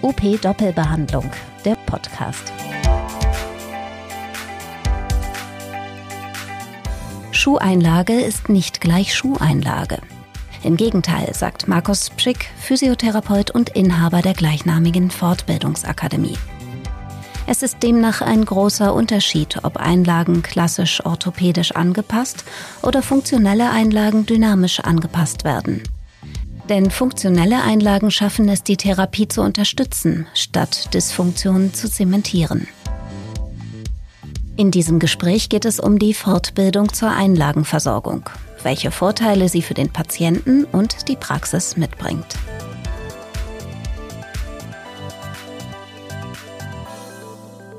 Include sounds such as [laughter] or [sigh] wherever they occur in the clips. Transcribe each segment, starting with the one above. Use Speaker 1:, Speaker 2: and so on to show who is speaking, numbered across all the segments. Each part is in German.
Speaker 1: OP Doppelbehandlung, der Podcast. Schuheinlage ist nicht gleich Schuheinlage. Im Gegenteil, sagt Markus Pschick, Physiotherapeut und Inhaber der gleichnamigen Fortbildungsakademie. Es ist demnach ein großer Unterschied, ob Einlagen klassisch orthopädisch angepasst oder funktionelle Einlagen dynamisch angepasst werden. Denn funktionelle Einlagen schaffen es, die Therapie zu unterstützen, statt Dysfunktionen zu zementieren. In diesem Gespräch geht es um die Fortbildung zur Einlagenversorgung, welche Vorteile sie für den Patienten und die Praxis mitbringt.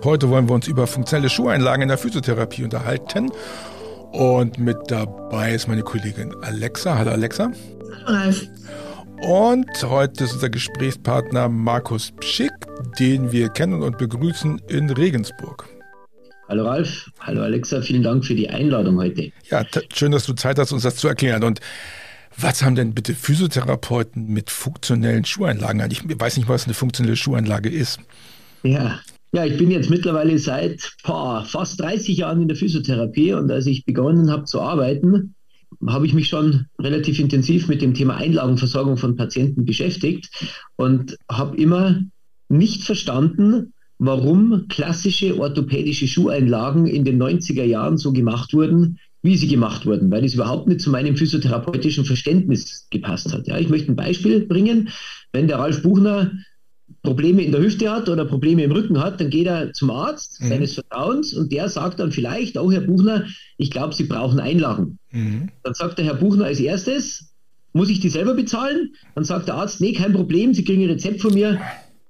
Speaker 2: Heute wollen wir uns über funktionelle Schuheinlagen in der Physiotherapie unterhalten. Und mit dabei ist meine Kollegin Alexa. Hallo Alexa.
Speaker 3: Hallo.
Speaker 2: Und heute ist unser Gesprächspartner Markus Pschick, den wir kennen und begrüßen in Regensburg.
Speaker 3: Hallo Ralf, hallo Alexa, vielen Dank für die Einladung heute.
Speaker 2: Ja, schön, dass du Zeit hast, uns das zu erklären. Und was haben denn bitte Physiotherapeuten mit funktionellen Schuheinlagen? Ich weiß nicht, was eine funktionelle Schuheinlage ist.
Speaker 3: Ja, ja, ich bin jetzt mittlerweile seit boah, fast 30 Jahren in der Physiotherapie und als ich begonnen habe zu arbeiten, habe ich mich schon relativ intensiv mit dem Thema Einlagenversorgung von Patienten beschäftigt und habe immer nicht verstanden, warum klassische orthopädische Schuheinlagen in den 90er Jahren so gemacht wurden, wie sie gemacht wurden, weil es überhaupt nicht zu meinem physiotherapeutischen Verständnis gepasst hat. Ja, ich möchte ein Beispiel bringen. Wenn der Ralf Buchner Probleme in der Hüfte hat oder Probleme im Rücken hat, dann geht er zum Arzt mhm. seines Vertrauens und der sagt dann vielleicht, oh Herr Buchner, ich glaube, Sie brauchen Einlagen. Mhm. Dann sagt der Herr Buchner als erstes, muss ich die selber bezahlen? Dann sagt der Arzt, nee, kein Problem, Sie kriegen ein Rezept von mir,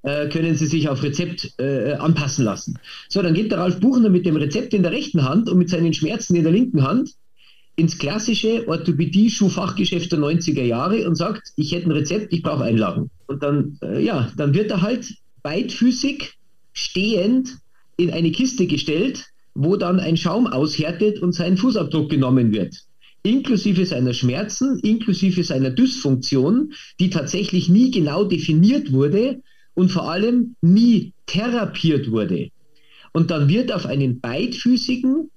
Speaker 3: äh, können Sie sich auf Rezept äh, anpassen lassen. So, dann geht der Ralf Buchner mit dem Rezept in der rechten Hand und mit seinen Schmerzen in der linken Hand ins klassische Orthopädie-Schuhfachgeschäft der 90er Jahre und sagt, ich hätte ein Rezept, ich brauche Einlagen. Und dann, äh, ja, dann wird er halt beidfüßig stehend in eine Kiste gestellt, wo dann ein Schaum aushärtet und sein Fußabdruck genommen wird. Inklusive seiner Schmerzen, inklusive seiner Dysfunktion, die tatsächlich nie genau definiert wurde, und vor allem nie therapiert wurde. Und dann wird auf einen beidfüßigen,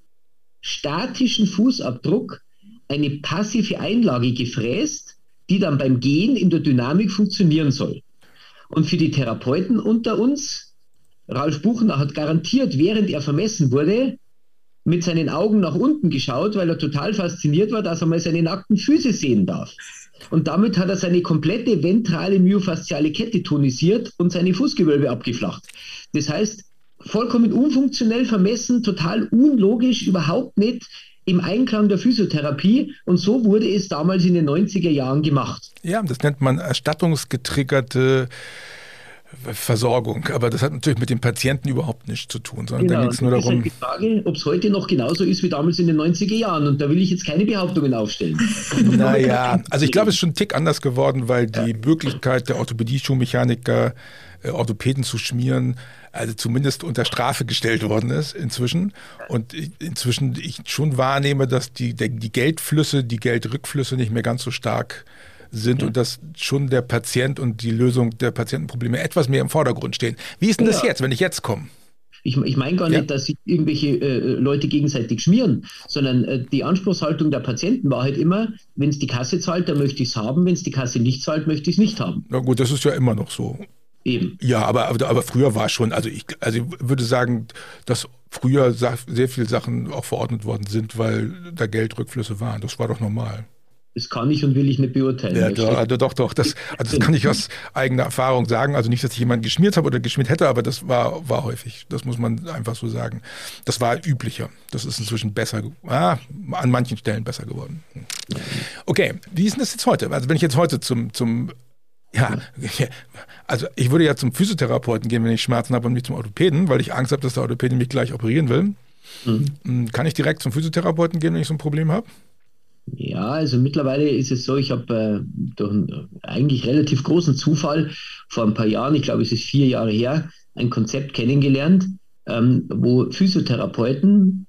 Speaker 3: statischen Fußabdruck eine passive Einlage gefräst, die dann beim Gehen in der Dynamik funktionieren soll. Und für die Therapeuten unter uns, Ralf Buchner hat garantiert, während er vermessen wurde, mit seinen Augen nach unten geschaut, weil er total fasziniert war, dass er mal seine nackten Füße sehen darf. Und damit hat er seine komplette ventrale myofasziale Kette tonisiert und seine Fußgewölbe abgeflacht. Das heißt, vollkommen unfunktionell vermessen, total unlogisch, überhaupt nicht im Einklang der Physiotherapie. Und so wurde es damals in den 90er Jahren gemacht.
Speaker 2: Ja, das nennt man erstattungsgetriggerte Versorgung. Aber das hat natürlich mit dem Patienten überhaupt nichts zu tun, sondern genau, da geht es nur darum. Halt
Speaker 3: die Frage, ob es heute noch genauso ist wie damals in den 90er Jahren. Und da will ich jetzt keine Behauptungen aufstellen. [laughs]
Speaker 2: Naja, also ich glaube, es ist schon ein Tick anders geworden, weil die Möglichkeit der Orthopädie-Schuhmechaniker, äh, Orthopäden zu schmieren, also zumindest unter Strafe gestellt worden ist inzwischen. Und inzwischen ich schon wahrnehme, dass die, die Geldflüsse, die Geldrückflüsse nicht mehr ganz so stark sind ja. und dass schon der Patient und die Lösung der Patientenprobleme etwas mehr im Vordergrund stehen. Wie ist denn ja. das jetzt, wenn ich jetzt komme?
Speaker 3: Ich, ich meine gar nicht, ja. dass sich irgendwelche äh, Leute gegenseitig schmieren, sondern äh, die Anspruchshaltung der Patienten war halt immer, wenn es die Kasse zahlt, dann möchte ich es haben, wenn es die Kasse nicht zahlt, möchte ich es nicht haben.
Speaker 2: Na gut, das ist ja immer noch so.
Speaker 3: Eben.
Speaker 2: Ja, aber, aber, früher war schon, also ich, also ich würde sagen, dass früher sehr viele Sachen auch verordnet worden sind, weil da Geldrückflüsse waren. Das war doch normal.
Speaker 3: Das kann ich und will ich nicht beurteilen.
Speaker 2: Ja, doch, also doch, doch. Das, also das kann ich aus eigener Erfahrung sagen. Also nicht, dass ich jemanden geschmiert habe oder geschmiert hätte, aber das war, war häufig. Das muss man einfach so sagen. Das war üblicher. Das ist inzwischen besser, ah, an manchen Stellen besser geworden. Okay, wie ist denn das jetzt heute? Also wenn ich jetzt heute zum, zum ja, also ich würde ja zum Physiotherapeuten gehen, wenn ich Schmerzen habe und nicht zum Orthopäden, weil ich Angst habe, dass der Orthopäde mich gleich operieren will. Mhm. Kann ich direkt zum Physiotherapeuten gehen, wenn ich so ein Problem habe?
Speaker 3: Ja, also mittlerweile ist es so, ich habe äh, durch einen eigentlich relativ großen Zufall vor ein paar Jahren, ich glaube es ist vier Jahre her, ein Konzept kennengelernt, ähm, wo Physiotherapeuten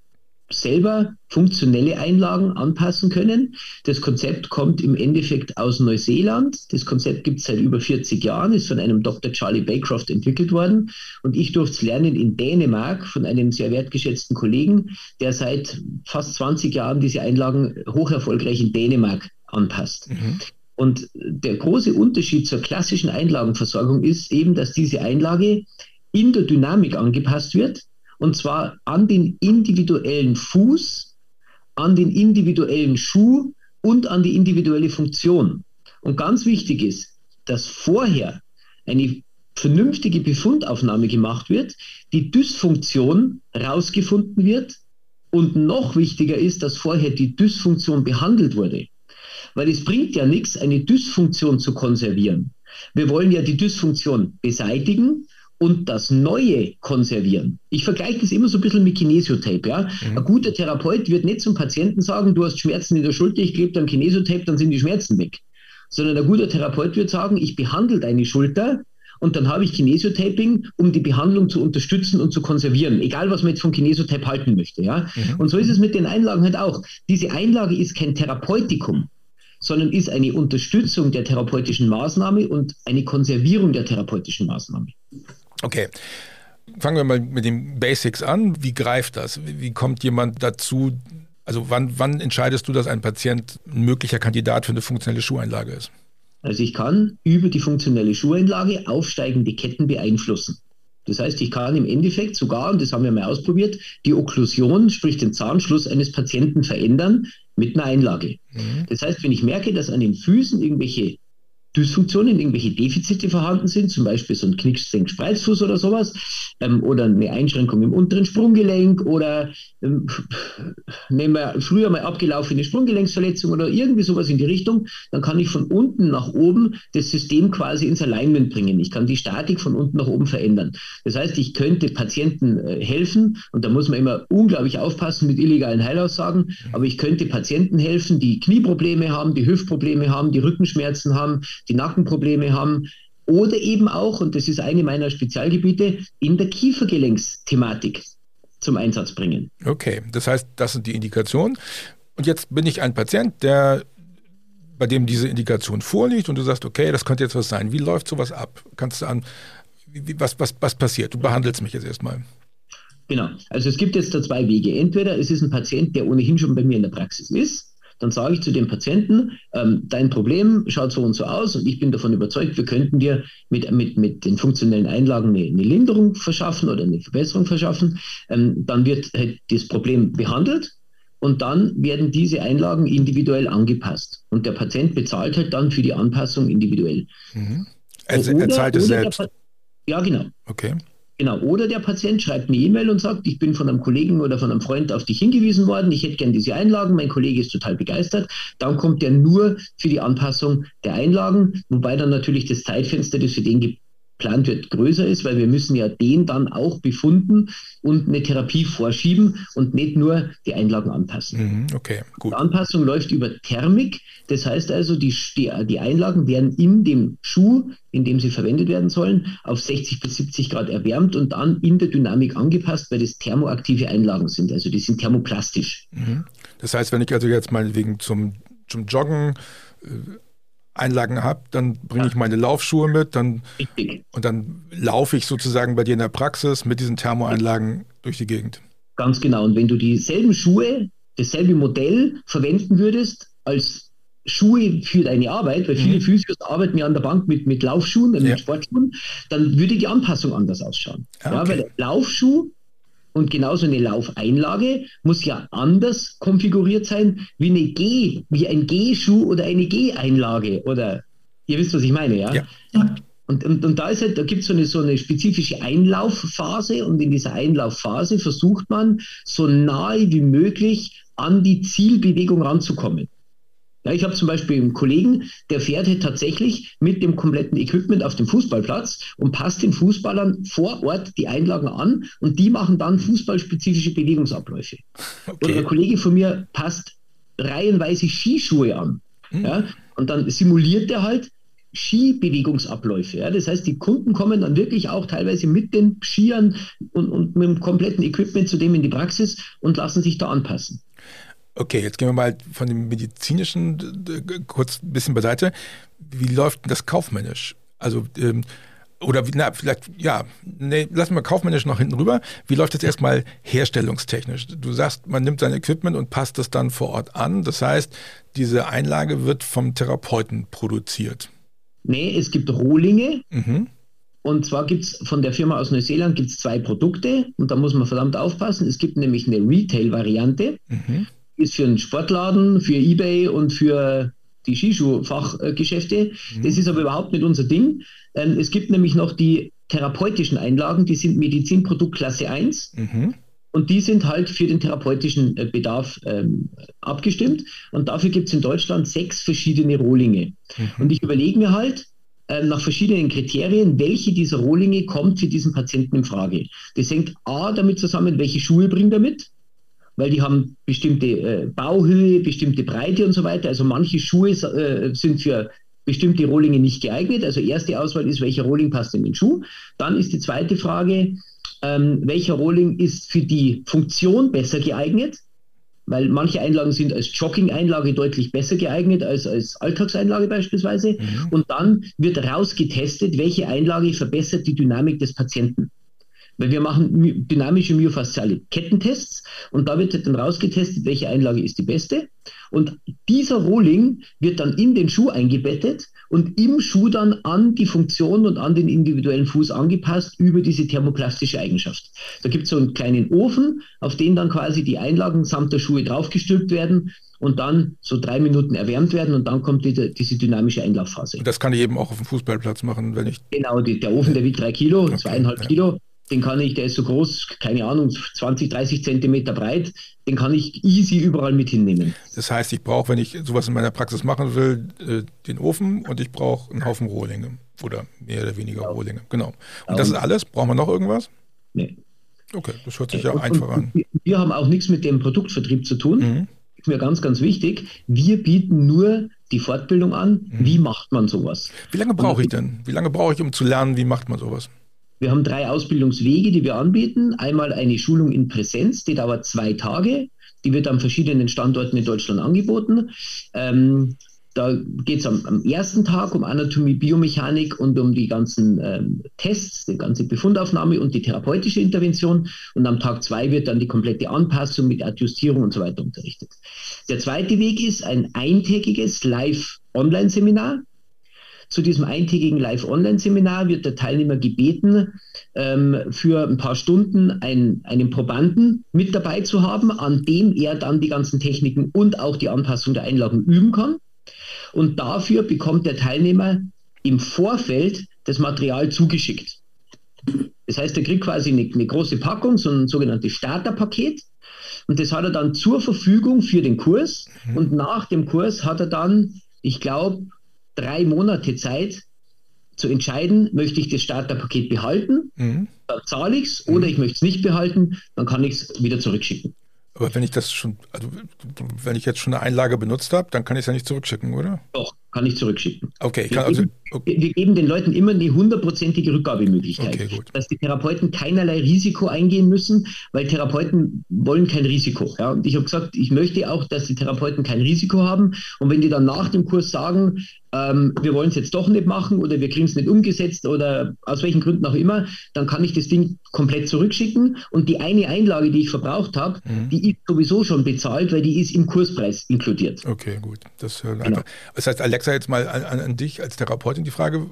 Speaker 3: selber funktionelle Einlagen anpassen können. Das Konzept kommt im Endeffekt aus Neuseeland. Das Konzept gibt es seit über 40 Jahren, ist von einem Dr. Charlie Baycroft entwickelt worden. Und ich durfte es lernen in Dänemark von einem sehr wertgeschätzten Kollegen, der seit fast 20 Jahren diese Einlagen hoch erfolgreich in Dänemark anpasst. Mhm. Und der große Unterschied zur klassischen Einlagenversorgung ist eben, dass diese Einlage in der Dynamik angepasst wird und zwar an den individuellen Fuß, an den individuellen Schuh und an die individuelle Funktion. Und ganz wichtig ist, dass vorher eine vernünftige Befundaufnahme gemacht wird, die Dysfunktion rausgefunden wird und noch wichtiger ist, dass vorher die Dysfunktion behandelt wurde. Weil es bringt ja nichts, eine Dysfunktion zu konservieren. Wir wollen ja die Dysfunktion beseitigen und das Neue konservieren. Ich vergleiche das immer so ein bisschen mit Kinesiotape. Ja? Mhm. Ein guter Therapeut wird nicht zum Patienten sagen, du hast Schmerzen in der Schulter, ich klebe dann Kinesiotape, dann sind die Schmerzen weg. Sondern ein guter Therapeut wird sagen, ich behandle deine Schulter und dann habe ich Kinesiotaping, um die Behandlung zu unterstützen und zu konservieren, egal was man jetzt von Kinesiotape halten möchte. Ja? Mhm. Und so ist es mit den Einlagen halt auch. Diese Einlage ist kein Therapeutikum, sondern ist eine Unterstützung der therapeutischen Maßnahme und eine Konservierung der therapeutischen Maßnahme.
Speaker 2: Okay. Fangen wir mal mit den Basics an. Wie greift das? Wie kommt jemand dazu? Also wann, wann entscheidest du, dass ein Patient ein möglicher Kandidat für eine funktionelle Schuheinlage ist?
Speaker 3: Also ich kann über die funktionelle Schuheinlage aufsteigende Ketten beeinflussen. Das heißt, ich kann im Endeffekt sogar, und das haben wir mal ausprobiert, die Okklusion, sprich den Zahnschluss eines Patienten verändern mit einer Einlage. Mhm. Das heißt, wenn ich merke, dass an den Füßen irgendwelche Dysfunktionen, irgendwelche Defizite vorhanden sind, zum Beispiel so ein Knicksenk-Spreizfuß oder sowas, ähm, oder eine Einschränkung im unteren Sprunggelenk oder ähm, nehmen wir früher mal abgelaufene Sprunggelenksverletzung oder irgendwie sowas in die Richtung, dann kann ich von unten nach oben das System quasi ins Alignment bringen. Ich kann die Statik von unten nach oben verändern. Das heißt, ich könnte Patienten äh, helfen und da muss man immer unglaublich aufpassen mit illegalen Heilaussagen, aber ich könnte Patienten helfen, die Knieprobleme haben, die Hüftprobleme haben, die Rückenschmerzen haben, die Nackenprobleme haben oder eben auch, und das ist eine meiner Spezialgebiete, in der Kiefergelenksthematik zum Einsatz bringen.
Speaker 2: Okay, das heißt, das sind die Indikationen. Und jetzt bin ich ein Patient, der bei dem diese Indikation vorliegt und du sagst, okay, das könnte jetzt was sein. Wie läuft sowas ab? Kannst du an, wie, was, was, was passiert? Du behandelst mich jetzt erstmal.
Speaker 3: Genau, also es gibt jetzt da zwei Wege. Entweder es ist ein Patient, der ohnehin schon bei mir in der Praxis ist dann sage ich zu dem Patienten, ähm, dein Problem schaut so und so aus und ich bin davon überzeugt, wir könnten dir mit, mit, mit den funktionellen Einlagen eine, eine Linderung verschaffen oder eine Verbesserung verschaffen. Ähm, dann wird halt das Problem behandelt und dann werden diese Einlagen individuell angepasst. Und der Patient bezahlt halt dann für die Anpassung individuell.
Speaker 2: Mhm. Also er zahlt es selbst.
Speaker 3: ja, genau.
Speaker 2: Okay.
Speaker 3: Genau, oder der Patient schreibt eine E-Mail und sagt, ich bin von einem Kollegen oder von einem Freund auf dich hingewiesen worden, ich hätte gern diese Einlagen, mein Kollege ist total begeistert. Dann kommt er nur für die Anpassung der Einlagen, wobei dann natürlich das Zeitfenster, das für den geplant wird, größer ist, weil wir müssen ja den dann auch befunden und eine Therapie vorschieben und nicht nur die Einlagen anpassen.
Speaker 2: Mhm, okay,
Speaker 3: gut. Die Anpassung läuft über Thermik, das heißt also, die, die Einlagen werden in dem Schuh, in dem sie verwendet werden sollen, auf 60 bis 70 Grad erwärmt und dann in der Dynamik angepasst, weil das thermoaktive Einlagen sind, also die sind thermoplastisch.
Speaker 2: Mhm. Das heißt, wenn ich also jetzt meinetwegen zum, zum Joggen äh, Einlagen habe, dann bringe ich meine Laufschuhe mit, dann und dann laufe ich sozusagen bei dir in der Praxis mit diesen Thermoeinlagen durch die Gegend.
Speaker 3: Ganz genau. Und wenn du dieselben Schuhe, dasselbe Modell verwenden würdest als Schuhe für deine Arbeit, weil viele mhm. Physios arbeiten ja an der Bank mit, mit Laufschuhen, ja. mit Sportschuhen, dann würde die Anpassung anders ausschauen. Ah, ja, weil der Laufschuh und genauso eine Laufeinlage muss ja anders konfiguriert sein wie eine G, wie ein G-Schuh oder eine G-Einlage. Oder ihr wisst, was ich meine, ja? ja. Und, und, und da, ist halt, da gibt so es eine, so eine spezifische Einlaufphase und in dieser Einlaufphase versucht man so nahe wie möglich an die Zielbewegung ranzukommen. Ja, ich habe zum Beispiel einen Kollegen, der fährt halt tatsächlich mit dem kompletten Equipment auf dem Fußballplatz und passt den Fußballern vor Ort die Einlagen an und die machen dann fußballspezifische Bewegungsabläufe. Okay. Oder ein Kollege von mir passt reihenweise Skischuhe an. Hm. Ja, und dann simuliert er halt Skibewegungsabläufe. Ja? Das heißt, die Kunden kommen dann wirklich auch teilweise mit den Skiern und, und mit dem kompletten Equipment zu dem in die Praxis und lassen sich da anpassen.
Speaker 2: Okay, jetzt gehen wir mal von dem medizinischen kurz ein bisschen beiseite. Wie läuft das kaufmännisch? Also ähm, oder na, vielleicht, ja, nee, lassen wir kaufmännisch noch hinten rüber. Wie läuft das erstmal herstellungstechnisch? Du sagst, man nimmt sein Equipment und passt es dann vor Ort an. Das heißt, diese Einlage wird vom Therapeuten produziert.
Speaker 3: Nee, es gibt Rohlinge. Mhm. Und zwar gibt es von der Firma aus Neuseeland gibt's zwei Produkte und da muss man verdammt aufpassen. Es gibt nämlich eine Retail-Variante, mhm. Ist für einen Sportladen, für Ebay und für die Skischuh-Fachgeschäfte. Mhm. Das ist aber überhaupt nicht unser Ding. Ähm, es gibt nämlich noch die therapeutischen Einlagen, die sind Medizinproduktklasse 1. Mhm. Und die sind halt für den therapeutischen äh, Bedarf ähm, abgestimmt. Und dafür gibt es in Deutschland sechs verschiedene Rohlinge. Mhm. Und ich überlege mir halt äh, nach verschiedenen Kriterien, welche dieser Rohlinge kommt für diesen Patienten in Frage. Das hängt A damit zusammen, welche Schuhe bringt er mit weil die haben bestimmte äh, Bauhöhe, bestimmte Breite und so weiter. Also manche Schuhe äh, sind für bestimmte Rohlinge nicht geeignet. Also erste Auswahl ist, welcher Rohling passt in den Schuh. Dann ist die zweite Frage, ähm, welcher Rohling ist für die Funktion besser geeignet? Weil manche Einlagen sind als Jogging-Einlage deutlich besser geeignet als als Alltagseinlage beispielsweise. Mhm. Und dann wird rausgetestet, welche Einlage verbessert die Dynamik des Patienten. Weil wir machen dynamische myofasziale Kettentests und da wird dann rausgetestet, welche Einlage ist die beste. Und dieser Rohling wird dann in den Schuh eingebettet und im Schuh dann an die Funktion und an den individuellen Fuß angepasst über diese thermoplastische Eigenschaft. Da gibt es so einen kleinen Ofen, auf den dann quasi die Einlagen samt der Schuhe draufgestülpt werden und dann so drei Minuten erwärmt werden und dann kommt die, diese dynamische Einlaufphase. Und
Speaker 2: das kann ich eben auch auf dem Fußballplatz machen, wenn ich.
Speaker 3: Genau, die, der Ofen, der wiegt drei Kilo, okay, zweieinhalb ja. Kilo den kann ich, der ist so groß, keine Ahnung, 20, 30 Zentimeter breit, den kann ich easy überall mit hinnehmen.
Speaker 2: Das heißt, ich brauche, wenn ich sowas in meiner Praxis machen will, äh, den Ofen und ich brauche einen Haufen Rohlinge oder mehr oder weniger genau. Rohlinge. Genau. Und das ist alles? Brauchen wir noch irgendwas? Nee. Okay, das hört sich ja und, einfach an.
Speaker 3: Wir haben auch nichts mit dem Produktvertrieb zu tun. Mhm. Ist mir ganz, ganz wichtig. Wir bieten nur die Fortbildung an. Mhm. Wie macht man sowas?
Speaker 2: Wie lange brauche ich denn? Wie lange brauche ich, um zu lernen, wie macht man sowas?
Speaker 3: Wir haben drei Ausbildungswege, die wir anbieten. Einmal eine Schulung in Präsenz, die dauert zwei Tage. Die wird an verschiedenen Standorten in Deutschland angeboten. Ähm, da geht es am, am, ersten Tag um Anatomie, Biomechanik und um die ganzen ähm, Tests, die ganze Befundaufnahme und die therapeutische Intervention. Und am Tag zwei wird dann die komplette Anpassung mit Adjustierung und so weiter unterrichtet. Der zweite Weg ist ein eintägiges Live-Online-Seminar. Zu diesem eintägigen Live-Online-Seminar wird der Teilnehmer gebeten, ähm, für ein paar Stunden ein, einen Probanden mit dabei zu haben, an dem er dann die ganzen Techniken und auch die Anpassung der Einlagen üben kann. Und dafür bekommt der Teilnehmer im Vorfeld das Material zugeschickt. Das heißt, er kriegt quasi eine, eine große Packung, so ein sogenanntes Starterpaket. Und das hat er dann zur Verfügung für den Kurs. Mhm. Und nach dem Kurs hat er dann, ich glaube, drei Monate Zeit zu entscheiden, möchte ich das Starterpaket behalten, mhm. dann zahle ich es, oder mhm. ich möchte es nicht behalten, dann kann ich es wieder zurückschicken.
Speaker 2: Aber wenn ich das schon, also wenn ich jetzt schon eine Einlage benutzt habe, dann kann ich es ja nicht zurückschicken, oder?
Speaker 3: Doch, kann ich zurückschicken.
Speaker 2: Okay,
Speaker 3: wir,
Speaker 2: also,
Speaker 3: okay. wir geben den Leuten immer eine hundertprozentige Rückgabemöglichkeit, okay, dass die Therapeuten keinerlei Risiko eingehen müssen, weil Therapeuten wollen kein Risiko. Ja? Und ich habe gesagt, ich möchte auch, dass die Therapeuten kein Risiko haben. Und wenn die dann nach dem Kurs sagen, ähm, wir wollen es jetzt doch nicht machen oder wir kriegen es nicht umgesetzt oder aus welchen Gründen auch immer, dann kann ich das Ding komplett zurückschicken und die eine Einlage, die ich verbraucht habe, mhm. die ist sowieso schon bezahlt, weil die ist im Kurspreis inkludiert.
Speaker 2: Okay, gut. Das, genau. das heißt, Alexa, jetzt mal an, an dich als Therapeutin die Frage,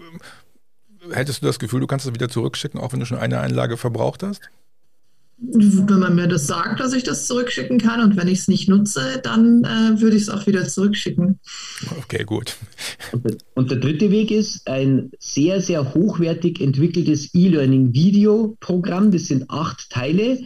Speaker 2: hättest du das Gefühl, du kannst es wieder zurückschicken, auch wenn du schon eine Einlage verbraucht hast?
Speaker 4: wenn man mir das sagt, dass ich das zurückschicken kann und wenn ich es nicht nutze, dann äh, würde ich es auch wieder zurückschicken.
Speaker 2: Okay, gut.
Speaker 3: Und der dritte Weg ist ein sehr, sehr hochwertig entwickeltes E-Learning-Video-Programm. Das sind acht Teile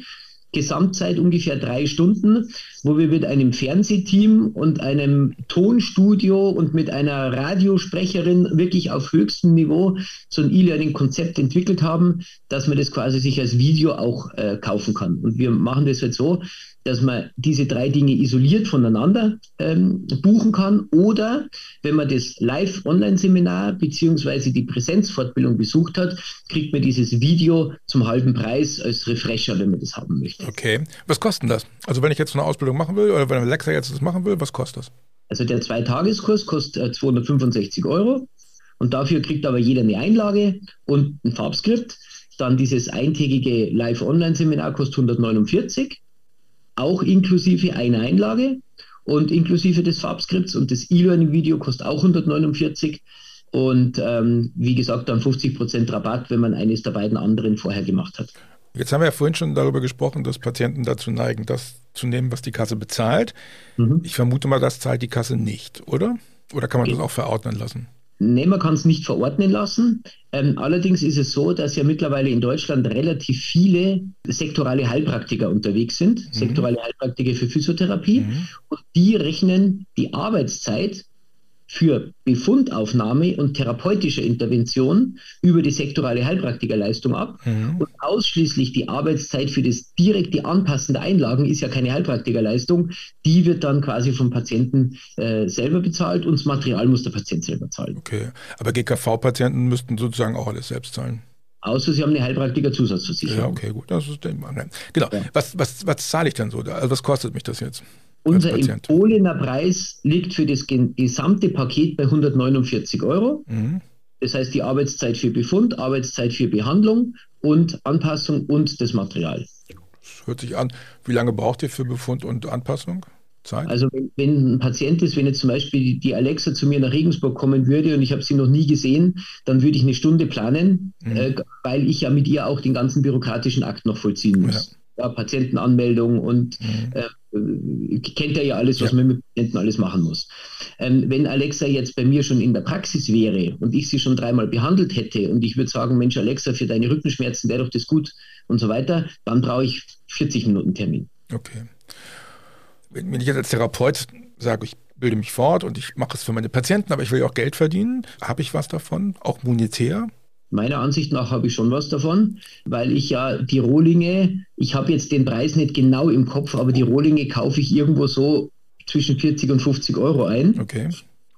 Speaker 3: Gesamtzeit ungefähr drei Stunden, wo wir mit einem Fernsehteam und einem Tonstudio und mit einer Radiosprecherin wirklich auf höchstem Niveau so ein E-Learning-Konzept entwickelt haben, dass man das quasi sich als Video auch äh, kaufen kann. Und wir machen das jetzt so, dass man diese drei Dinge isoliert voneinander ähm, buchen kann oder wenn man das Live-Online-Seminar bzw. die Präsenzfortbildung besucht hat, kriegt man dieses Video zum halben Preis als Refresher, wenn man das haben möchte.
Speaker 2: Okay. Was kostet das? Also wenn ich jetzt eine Ausbildung machen will oder wenn Alexa jetzt das machen will, was kostet das?
Speaker 3: Also der Zweitageskurs kostet 265 äh, Euro und dafür kriegt aber jeder eine Einlage und ein Farbskript. Dann dieses eintägige Live-Online-Seminar kostet 149, auch inklusive einer Einlage und inklusive des Farbskripts und das E-Learning-Video kostet auch 149 und ähm, wie gesagt dann 50% Rabatt, wenn man eines der beiden anderen vorher gemacht hat.
Speaker 2: Jetzt haben wir ja vorhin schon darüber gesprochen, dass Patienten dazu neigen, das zu nehmen, was die Kasse bezahlt. Mhm. Ich vermute mal, das zahlt die Kasse nicht, oder? Oder kann man das auch verordnen lassen?
Speaker 3: Nee, man kann es nicht verordnen lassen. Ähm, allerdings ist es so, dass ja mittlerweile in Deutschland relativ viele sektorale Heilpraktiker unterwegs sind, mhm. sektorale Heilpraktiker für Physiotherapie. Mhm. Und die rechnen die Arbeitszeit für Befundaufnahme und therapeutische Intervention über die sektorale Heilpraktikerleistung ab. Mhm. Und ausschließlich die Arbeitszeit für das direkte Anpassen der Einlagen ist ja keine Heilpraktikerleistung. Die wird dann quasi vom Patienten äh, selber bezahlt und das Material muss der Patient selber zahlen.
Speaker 2: Okay, aber GKV-Patienten müssten sozusagen auch alles selbst zahlen.
Speaker 3: Außer Sie haben eine Heilpraktiker-Zusatzversicherung.
Speaker 2: Ja, okay, gut. Das ist Genau. Ja. Was, was, was zahle ich denn so? Also was kostet mich das jetzt?
Speaker 3: Unser empfohlener Preis liegt für das gesamte Paket bei 149 Euro. Mhm. Das heißt die Arbeitszeit für Befund, Arbeitszeit für Behandlung und Anpassung und das Material.
Speaker 2: Das hört sich an. Wie lange braucht ihr für Befund und Anpassung?
Speaker 3: Zeit? Also wenn, wenn, ein Patient ist, wenn jetzt zum Beispiel die Alexa zu mir nach Regensburg kommen würde und ich habe sie noch nie gesehen, dann würde ich eine Stunde planen, mhm. äh, weil ich ja mit ihr auch den ganzen bürokratischen Akt noch vollziehen muss. Ja ja, Patientenanmeldung und mhm. äh, kennt er ja alles, was ja. man mit Patienten alles machen muss. Ähm, wenn Alexa jetzt bei mir schon in der Praxis wäre und ich sie schon dreimal behandelt hätte und ich würde sagen, Mensch, Alexa, für deine Rückenschmerzen wäre doch das gut und so weiter, dann brauche ich 40 Minuten Termin.
Speaker 2: Okay. Wenn, wenn ich jetzt als Therapeut sage, ich bilde mich fort und ich mache es für meine Patienten, aber ich will ja auch Geld verdienen, habe ich was davon, auch monetär?
Speaker 3: Meiner Ansicht nach habe ich schon was davon, weil ich ja die Rohlinge, ich habe jetzt den Preis nicht genau im Kopf, aber die Rohlinge kaufe ich irgendwo so zwischen 40 und 50 Euro ein.
Speaker 2: Okay.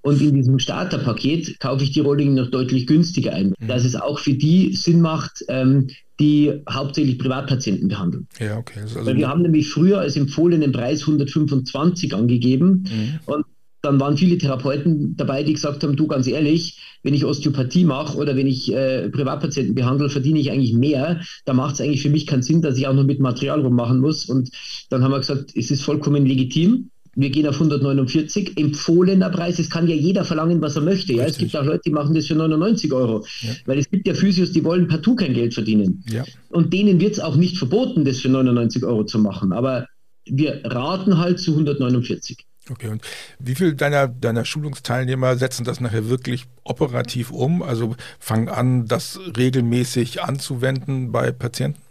Speaker 3: Und in diesem Starterpaket kaufe ich die Rohlinge noch deutlich günstiger ein, mhm. dass es auch für die Sinn macht, ähm, die hauptsächlich Privatpatienten behandeln.
Speaker 2: Ja, okay.
Speaker 3: Also Weil wir haben nämlich früher als empfohlenen Preis 125 angegeben mhm. und dann waren viele Therapeuten dabei, die gesagt haben, du ganz ehrlich, wenn ich Osteopathie mache oder wenn ich äh, Privatpatienten behandle, verdiene ich eigentlich mehr. Da macht es eigentlich für mich keinen Sinn, dass ich auch noch mit Material rummachen muss. Und dann haben wir gesagt, es ist vollkommen legitim. Wir gehen auf 149, empfohlener Preis. Es kann ja jeder verlangen, was er möchte. Ja? Es gibt auch Leute, die machen das für 99 Euro. Ja. Weil es gibt ja Physios, die wollen partout kein Geld verdienen.
Speaker 2: Ja.
Speaker 3: Und denen wird es auch nicht verboten, das für 99 Euro zu machen. Aber wir raten halt zu 149.
Speaker 2: Okay, und wie viele deiner, deiner Schulungsteilnehmer setzen das nachher wirklich operativ um? Also fangen an, das regelmäßig anzuwenden bei Patienten?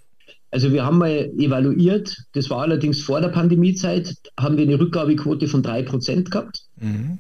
Speaker 3: Also wir haben mal evaluiert, das war allerdings vor der Pandemiezeit, haben wir eine Rückgabequote von 3% gehabt. Mhm.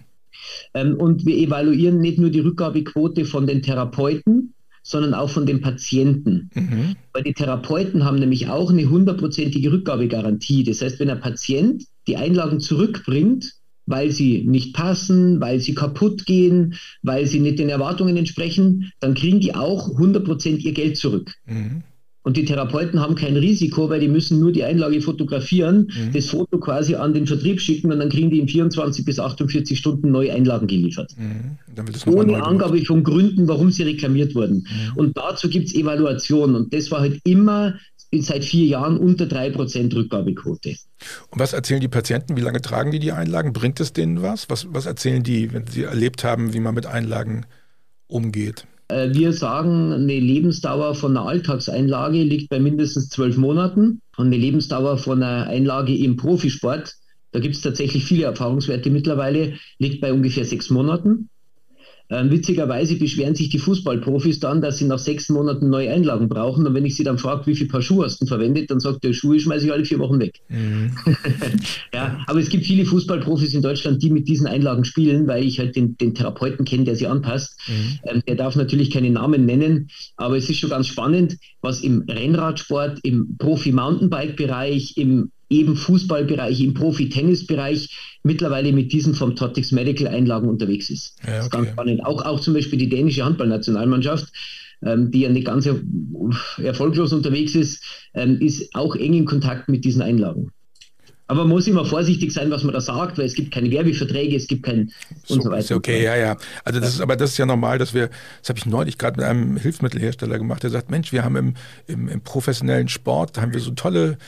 Speaker 3: Ähm, und wir evaluieren nicht nur die Rückgabequote von den Therapeuten, sondern auch von den Patienten. Mhm. Weil die Therapeuten haben nämlich auch eine hundertprozentige Rückgabegarantie. Das heißt, wenn ein Patient die Einlagen zurückbringt, weil sie nicht passen, weil sie kaputt gehen, weil sie nicht den Erwartungen entsprechen, dann kriegen die auch 100% ihr Geld zurück. Mhm. Und die Therapeuten haben kein Risiko, weil die müssen nur die Einlage fotografieren, mhm. das Foto quasi an den Vertrieb schicken und dann kriegen die in 24 bis 48 Stunden neue Einlagen geliefert. Mhm. Ohne Angabe von Gründen, warum sie reklamiert wurden. Mhm. Und dazu gibt es Evaluation. Und das war halt immer seit vier Jahren unter 3% Rückgabequote.
Speaker 2: Und was erzählen die Patienten? Wie lange tragen die die Einlagen? Bringt es denen was? Was, was erzählen die, wenn sie erlebt haben, wie man mit Einlagen umgeht?
Speaker 3: Äh, wir sagen, eine Lebensdauer von einer Alltagseinlage liegt bei mindestens zwölf Monaten und eine Lebensdauer von einer Einlage im Profisport, da gibt es tatsächlich viele Erfahrungswerte mittlerweile, liegt bei ungefähr sechs Monaten. Ähm, witzigerweise beschweren sich die Fußballprofis dann, dass sie nach sechs Monaten neue Einlagen brauchen. Und wenn ich sie dann frage, wie viel Paar Schuhe hast du verwendet, dann sagt der Schuhe schmeiße ich alle vier Wochen weg. Mhm. [laughs] ja, aber es gibt viele Fußballprofis in Deutschland, die mit diesen Einlagen spielen, weil ich halt den, den Therapeuten kenne, der sie anpasst. Mhm. Ähm, der darf natürlich keine Namen nennen, aber es ist schon ganz spannend, was im Rennradsport, im Profi-Mountainbike-Bereich, im eben Fußballbereich, im Profi-Tennisbereich mittlerweile mit diesen vom Totix Medical Einlagen unterwegs ist. Ja, okay. Das ist ganz spannend. Auch, auch zum Beispiel die dänische Handballnationalmannschaft, ähm, die ja nicht ganz erfolglos unterwegs ist, ähm, ist auch eng in Kontakt mit diesen Einlagen. Aber man muss immer vorsichtig sein, was man da sagt, weil es gibt keine Werbeverträge, es gibt kein
Speaker 2: so, und so weiter. Ist okay, ja, ja. Also das ist, aber das ist ja normal, dass wir, das habe ich neulich gerade mit einem Hilfsmittelhersteller gemacht, der sagt, Mensch, wir haben im, im, im professionellen Sport, haben wir so tolle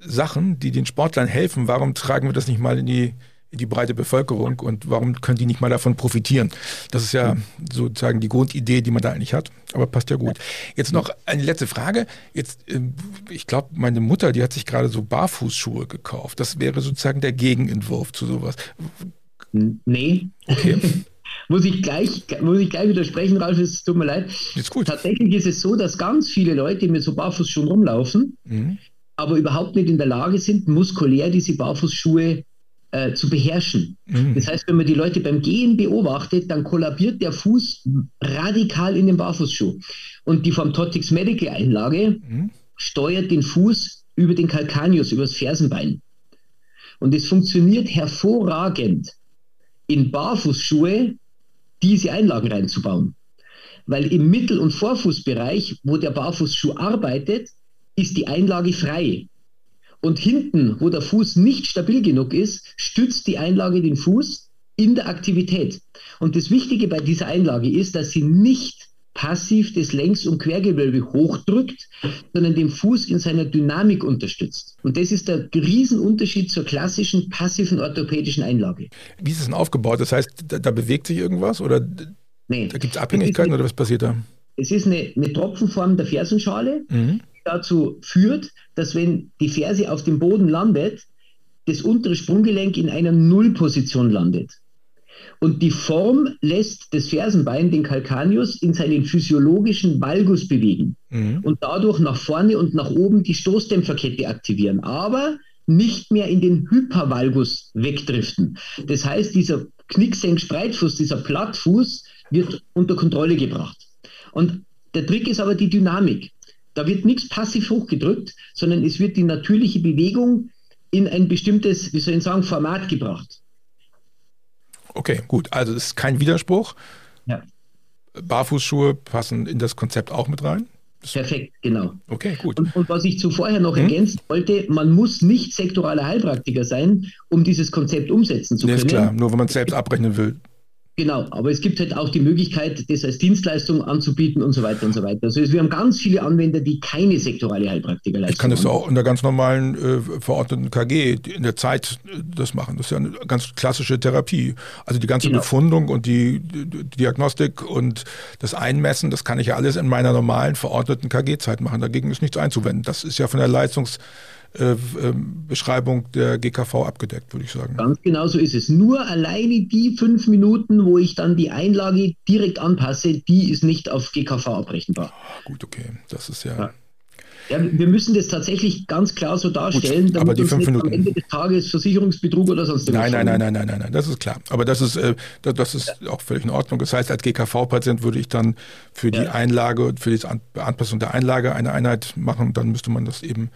Speaker 2: Sachen, die den Sportlern helfen. Warum tragen wir das nicht mal in die in die breite Bevölkerung und warum können die nicht mal davon profitieren? Das ist ja sozusagen die Grundidee, die man da eigentlich hat, aber passt ja gut. Jetzt noch eine letzte Frage. Jetzt, ähm, ich glaube, meine Mutter, die hat sich gerade so Barfußschuhe gekauft. Das wäre sozusagen der Gegenentwurf zu sowas.
Speaker 3: Nee. Okay. [laughs] muss ich gleich, muss ich gleich widersprechen, Ralf, es tut mir leid.
Speaker 2: Ist gut.
Speaker 3: Tatsächlich ist es so, dass ganz viele Leute mit so Barfußschuhen rumlaufen, mhm. Aber überhaupt nicht in der Lage sind, muskulär diese Barfußschuhe äh, zu beherrschen. Mhm. Das heißt, wenn man die Leute beim Gehen beobachtet, dann kollabiert der Fuß radikal in den Barfußschuh. Und die vom Totix Medical Einlage mhm. steuert den Fuß über den Calcaneus, über das Fersenbein. Und es funktioniert hervorragend, in Barfußschuhe diese Einlagen reinzubauen. Weil im Mittel- und Vorfußbereich, wo der Barfußschuh arbeitet, ist die Einlage frei. Und hinten, wo der Fuß nicht stabil genug ist, stützt die Einlage den Fuß in der Aktivität. Und das Wichtige bei dieser Einlage ist, dass sie nicht passiv das Längs- und Quergewölbe hochdrückt, sondern den Fuß in seiner Dynamik unterstützt. Und das ist der Riesenunterschied zur klassischen passiven orthopädischen Einlage.
Speaker 2: Wie ist es denn aufgebaut? Das heißt, da, da bewegt sich irgendwas oder nee. da gibt es Abhängigkeiten oder was passiert da?
Speaker 3: Es ist eine, eine Tropfenform der Fersenschale, mhm. Dazu führt, dass wenn die Ferse auf dem Boden landet, das untere Sprunggelenk in einer Nullposition landet. Und die Form lässt das Fersenbein, den Calcaneus, in seinen physiologischen Valgus bewegen mhm. und dadurch nach vorne und nach oben die Stoßdämpferkette aktivieren, aber nicht mehr in den Hypervalgus wegdriften. Das heißt, dieser Knicksenk-Spreitfuß, dieser Plattfuß wird unter Kontrolle gebracht. Und der Trick ist aber die Dynamik. Da wird nichts passiv hochgedrückt, sondern es wird die natürliche Bewegung in ein bestimmtes, wie soll ich sagen, Format gebracht.
Speaker 2: Okay, gut. Also das ist kein Widerspruch. Ja. Barfußschuhe passen in das Konzept auch mit rein.
Speaker 3: Perfekt, genau.
Speaker 2: Okay, gut.
Speaker 3: Und, und was ich zuvorher noch hm? ergänzen wollte, man muss nicht sektoraler Heilpraktiker sein, um dieses Konzept umsetzen zu können.
Speaker 2: Nee, ist klar, nur wenn man es selbst abrechnen will.
Speaker 3: Genau, aber es gibt halt auch die Möglichkeit, das als Dienstleistung anzubieten und so weiter und so weiter. Also wir haben ganz viele Anwender, die keine sektorale Heilpraktikerleistung
Speaker 2: Ich kann das auch in der ganz normalen äh, verordneten KG in der Zeit äh, das machen. Das ist ja eine ganz klassische Therapie. Also die ganze genau. Befundung und die, die, Diagnostik und das Einmessen, das kann ich ja alles in meiner normalen verordneten KG-Zeit machen. Dagegen ist nichts einzuwenden. Das ist ja von der Leistungs- Beschreibung der GKV abgedeckt, würde ich sagen.
Speaker 3: Ganz genau so ist es. Nur alleine die fünf Minuten, wo ich dann die Einlage direkt anpasse, die ist nicht auf GKV abrechenbar.
Speaker 2: Gut, okay. Das ist ja. ja.
Speaker 3: Ja, wir müssen das tatsächlich ganz klar so darstellen,
Speaker 2: Gut, aber die fünf Minuten.
Speaker 3: am Ende des Tages Versicherungsbetrug oder sonst
Speaker 2: irgendwas. Nein, nein, nein, nein, nein, nein, das ist klar. Aber das ist, äh, das ist ja. auch völlig in Ordnung. Das heißt, als GKV-Patient würde ich dann für die ja. Einlage, für die Anpassung der Einlage eine Einheit machen, dann müsste man das eben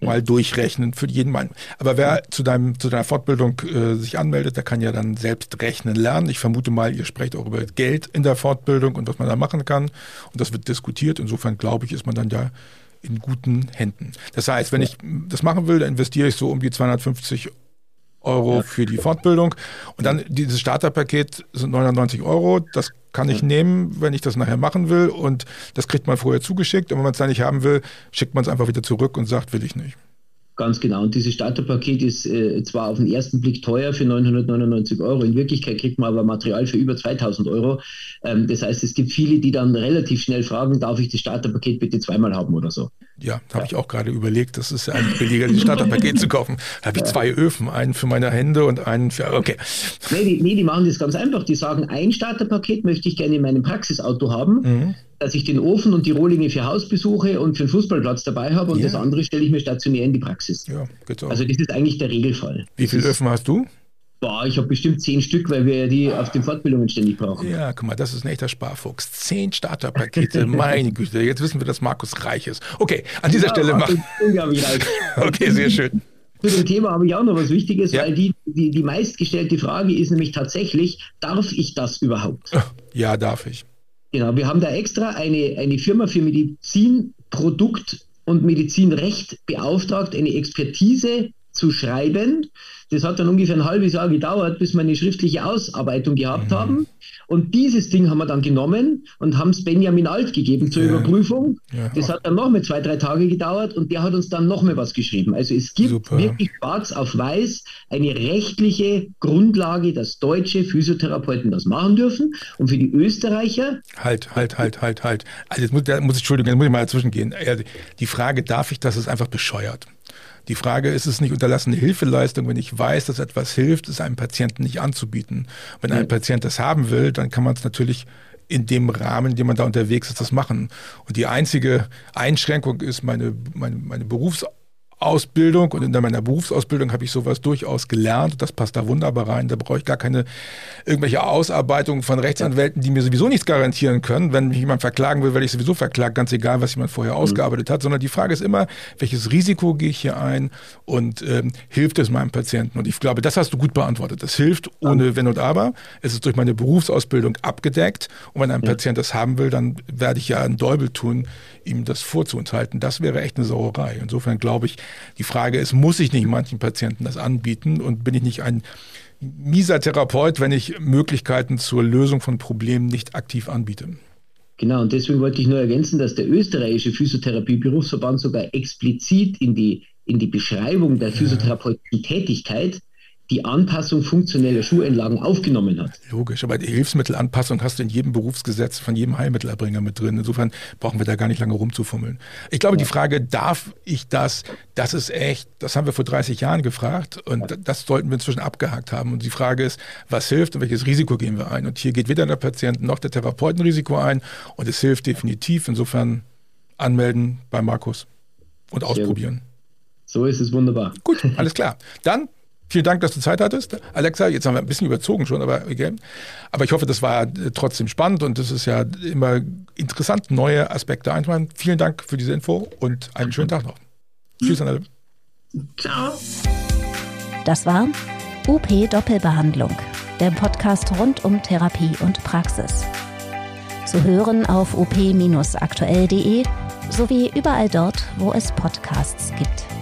Speaker 2: mal durchrechnen für jeden Mal. Aber wer zu, deinem, zu deiner Fortbildung äh, sich anmeldet, der kann ja dann selbst rechnen lernen. Ich vermute mal, ihr sprecht auch über Geld in der Fortbildung und was man da machen kann. Und das wird diskutiert. Insofern glaube ich, ist man dann ja in guten Händen. Das heißt, wenn ich das machen will, dann investiere ich so um die 250 Euro für die Fortbildung. Und dann dieses Starterpaket sind 99 Euro. Das kann ich nehmen, wenn ich das nachher machen will. Und das kriegt man vorher zugeschickt. Und wenn man es dann nicht haben will, schickt man es einfach wieder zurück und sagt, will ich nicht.
Speaker 3: Ganz genau. Und dieses Starterpaket ist äh, zwar auf den ersten Blick teuer für 999 Euro, in Wirklichkeit kriegt man aber Material für über 2000 Euro. Ähm, das heißt, es gibt viele, die dann relativ schnell fragen, darf ich das Starterpaket bitte zweimal haben oder so.
Speaker 2: Ja, habe ja. ich auch gerade überlegt, das ist ja eigentlich billiger, das Starterpaket zu kaufen. Da habe ich zwei Öfen, einen für meine Hände und einen für, okay.
Speaker 3: Nee die, nee, die machen das ganz einfach. Die sagen, ein Starterpaket möchte ich gerne in meinem Praxisauto haben. Mhm dass ich den Ofen und die Rohlinge für Hausbesuche und für den Fußballplatz dabei habe und ja. das andere stelle ich mir stationär in die Praxis. Ja, geht's auch. Also das ist eigentlich der Regelfall.
Speaker 2: Wie viele Öfen hast du?
Speaker 3: Boah, ich habe bestimmt zehn Stück, weil wir die auf den Fortbildungen ständig brauchen.
Speaker 2: Ja, guck mal, das ist ein echter Sparfuchs. Zehn Starterpakete, [laughs] meine Güte. Jetzt wissen wir, dass Markus reich ist. Okay, an dieser ja, Stelle machen.
Speaker 3: Unglaublich reich. [laughs]
Speaker 2: okay, sehr schön.
Speaker 3: zu dem Thema habe ich auch noch was Wichtiges, ja. weil die, die, die meistgestellte Frage ist nämlich tatsächlich, darf ich das überhaupt? [laughs]
Speaker 2: Ja, darf ich.
Speaker 3: Genau, wir haben da extra eine, eine Firma für Medizinprodukt und Medizinrecht beauftragt, eine Expertise zu schreiben. Das hat dann ungefähr ein halbes Jahr gedauert, bis wir eine schriftliche Ausarbeitung gehabt mhm. haben. Und dieses Ding haben wir dann genommen und haben es Benjamin Alt gegeben zur ja. Überprüfung. Ja. Das hat dann noch mal zwei, drei Tage gedauert und der hat uns dann noch mal was geschrieben. Also es gibt Super. wirklich schwarz auf weiß eine rechtliche Grundlage, dass deutsche Physiotherapeuten das machen dürfen. Und für die Österreicher.
Speaker 2: Halt, halt, halt, halt, halt. Also jetzt muss, da muss ich, Entschuldigung, jetzt muss ich mal dazwischen gehen. Die Frage, darf ich das, ist einfach bescheuert. Die Frage ist es nicht unterlassene Hilfeleistung, wenn ich weiß, dass etwas hilft, es einem Patienten nicht anzubieten. Wenn ein Patient das haben will, dann kann man es natürlich in dem Rahmen, in dem man da unterwegs ist, das machen. Und die einzige Einschränkung ist meine, meine, meine Berufs Ausbildung und in meiner Berufsausbildung habe ich sowas durchaus gelernt. Das passt da wunderbar rein. Da brauche ich gar keine irgendwelche Ausarbeitung von Rechtsanwälten, die mir sowieso nichts garantieren können. Wenn mich jemand verklagen will, werde ich sowieso verklagt, ganz egal, was jemand vorher mhm. ausgearbeitet hat. Sondern die Frage ist immer, welches Risiko gehe ich hier ein und ähm, hilft es meinem Patienten? Und ich glaube, das hast du gut beantwortet. Das hilft ohne Wenn und Aber. Es ist durch meine Berufsausbildung abgedeckt. Und wenn ein ja. Patient das haben will, dann werde ich ja einen Däubel tun, ihm das vorzuenthalten. Das wäre echt eine Sauerei. Insofern glaube ich, die Frage ist, muss ich nicht manchen Patienten das anbieten und bin ich nicht ein mieser Therapeut, wenn ich Möglichkeiten zur Lösung von Problemen nicht aktiv anbiete?
Speaker 3: Genau, und deswegen wollte ich nur ergänzen, dass der österreichische Physiotherapie-Berufsverband sogar explizit in die, in die Beschreibung der physiotherapeutischen Tätigkeit die Anpassung funktioneller Schuheinlagen aufgenommen hat.
Speaker 2: Logisch, aber die Hilfsmittelanpassung hast du in jedem Berufsgesetz von jedem Heilmittelerbringer mit drin. Insofern brauchen wir da gar nicht lange rumzufummeln. Ich glaube, ja. die Frage, darf ich das, das ist echt, das haben wir vor 30 Jahren gefragt und ja. das sollten wir inzwischen abgehakt haben. Und die Frage ist, was hilft und welches Risiko gehen wir ein? Und hier geht weder der Patient noch der Therapeut ein Risiko ein und es hilft definitiv. Insofern anmelden bei Markus und ausprobieren.
Speaker 3: So ist es wunderbar.
Speaker 2: Gut, alles klar. Dann Vielen Dank, dass du Zeit hattest, Alexa. Jetzt haben wir ein bisschen überzogen schon, aber okay. Aber ich hoffe, das war trotzdem spannend und es ist ja immer interessant, neue Aspekte einzubauen. Vielen Dank für diese Info und einen schönen Tag noch. Tschüss an alle.
Speaker 1: Ciao. Das war UP Doppelbehandlung, der Podcast rund um Therapie und Praxis. Zu hören auf op-aktuell.de sowie überall dort, wo es Podcasts gibt.